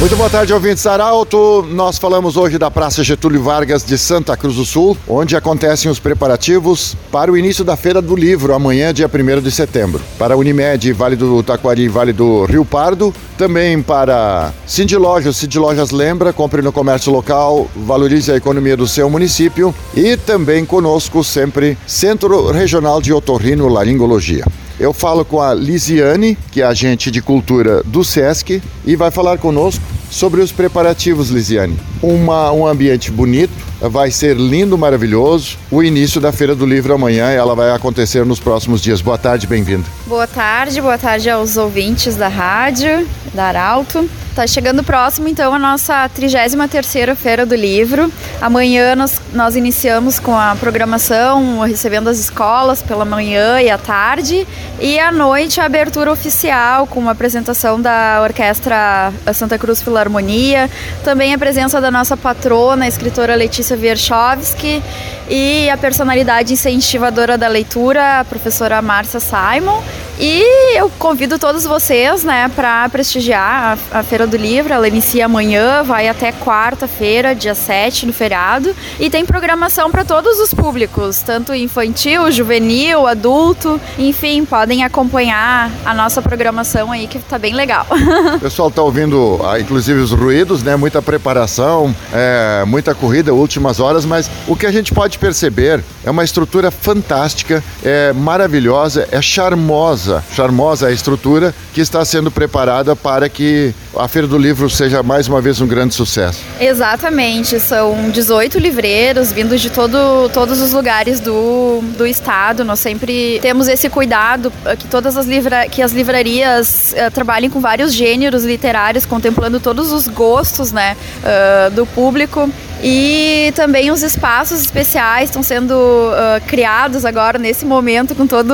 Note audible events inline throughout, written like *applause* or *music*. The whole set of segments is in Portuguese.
Muito boa tarde, ouvintes Arauto. Nós falamos hoje da Praça Getúlio Vargas de Santa Cruz do Sul, onde acontecem os preparativos para o início da Feira do Livro, amanhã, dia 1 de setembro. Para a Unimed, Vale do Taquari e Vale do Rio Pardo, também para Cindy Lojas, Cindy Lojas lembra, compre no comércio local, valorize a economia do seu município e também conosco sempre Centro Regional de Otorrino Laringologia. Eu falo com a Lisiane, que é agente de cultura do SESC, e vai falar conosco sobre os preparativos, Lisiane. Uma, um ambiente bonito, vai ser lindo, maravilhoso. O início da Feira do Livro amanhã, ela vai acontecer nos próximos dias. Boa tarde, bem-vindo. Boa tarde, boa tarde aos ouvintes da rádio, da Arauto. Tá chegando próximo, então, a nossa 33ª Feira do Livro. Amanhã nós, nós iniciamos com a programação, recebendo as escolas pela manhã e à tarde. E à noite a abertura oficial, com uma apresentação da Orquestra Santa Cruz Filarmonia. Também a presença da nossa patrona, a escritora Letícia Wierchowski. E a personalidade incentivadora da leitura, a professora Márcia Simon. E eu convido todos vocês, né, para prestigiar a, a, Feira do Livro. Ela inicia amanhã, vai até quarta-feira, dia 7, no feriado. E tem programação para todos os públicos, tanto infantil, juvenil, adulto. Enfim, podem acompanhar a nossa programação aí, que tá bem legal. *laughs* O pessoal tá ouvindo, ah, inclusive, os ruídos, né? Muita preparação, é, muita corrida, últimas horas, mas o que a gente pode perceber é uma estrutura fantástica, é maravilhosa, é charmosa charmosa, charmosa a estrutura que está sendo preparada para que a Feira do Livro seja mais uma vez um grande sucesso. Exatamente, são 18 livreiros vindos de todo, todos os lugares do, do estado. Nós sempre temos esse cuidado eh, que todas as, livra, que as livrarias uh, trabalhem com vários gêneros literários, contemplando todos os gostos né, uh, do público. E também os espaços especiais estão sendo uh, criados agora nesse momento com todo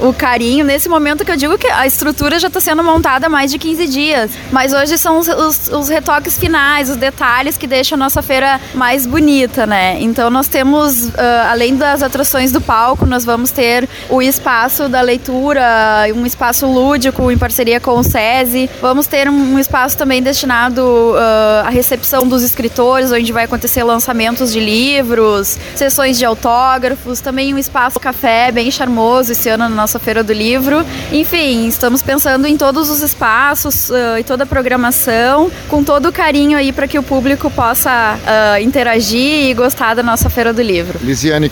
o carinho. Nesse momento que eu digo que a estrutura já está sendo montada há mais de 15 dias. Mas hoje são os, os, os, retoques finais, os detalhes que deixam a nossa feira mais bonita, né? Então nós temos, uh, além das atrações do palco, nós vamos ter o espaço da leitura, um espaço lúdico em parceria com o SESI. Vamos ter um, espaço também destinado uh, à recepção dos escritores, onde vai acontecer acontecer lançamentos de livros, sessões de autógrafos, também um espaço café bem charmoso esse ano na nossa Feira do Livro. Enfim, estamos pensando em todos os espaços uh, e toda a programação, com todo o carinho aí para que o público possa uh, interagir e gostar da nossa Feira do Livro. Lisiane,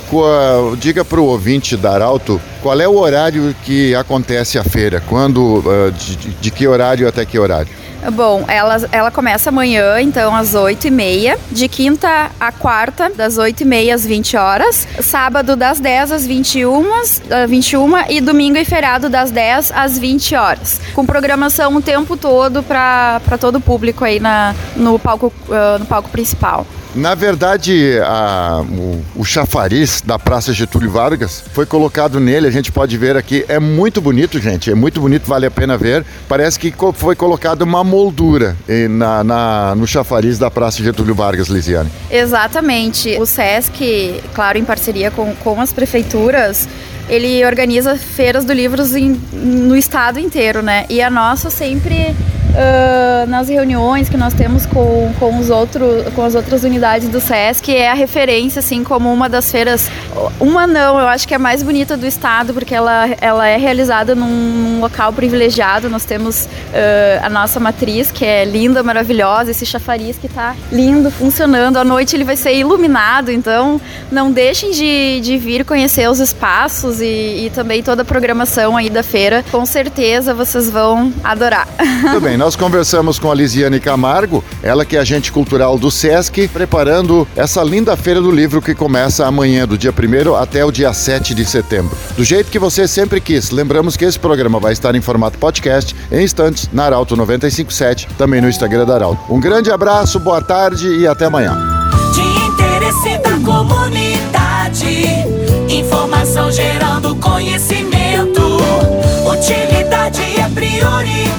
diga para o ouvinte da Arauto qual é o horário que acontece a feira, quando, uh, de, de que horário até que horário? Bom, ela, ela começa amanhã, então, às 8h30. De quinta a quarta, das 8h30 às 20 horas. Sábado, das 10 às 21, 21 e domingo e feriado, das 10 às 20 horas. Com programação o tempo todo para todo o público aí na, no, palco, uh, no palco principal. Na verdade, a, o, o, chafariz da Praça Getúlio Vargas foi colocado nele, a gente pode ver aqui, é muito bonito, gente, é muito bonito, vale a pena ver. Parece que foi colocada uma moldura na, na, no chafariz da Praça Getúlio Vargas, Lisiane. Exatamente. O SESC, claro, em parceria com, com as prefeituras, ele organiza feiras do livros em, no estado inteiro, né? E a nossa sempre uh, nas reuniões que nós temos com, com, os outro, com as outras unidades do SESC é a referência, assim, como uma das feiras, uma não, eu acho que é a mais bonita do estado, porque ela, ela é realizada num, num local privilegiado, nós temos uh, a nossa matriz, que é linda, maravilhosa, esse chafariz que está lindo, funcionando, à noite ele vai ser iluminado, então não deixem de, de vir conhecer os espaços e, e também toda a programação aí da feira, com certeza vocês vão adorar. Tudo bem, nós conversamos com a Lisiane Camargo, ela que é agente cultural do SESC, preparando essa linda feira do livro que começa amanhã, do dia 1 até o dia 7 de setembro. Do jeito que você sempre quis. Lembramos que esse programa vai estar em formato podcast em instantes na Arauto 957, também no Instagram da Arauto. Um grande abraço, boa tarde e até amanhã. De interesse da comunidade, informação gerando conhecimento, utilidade é prioridade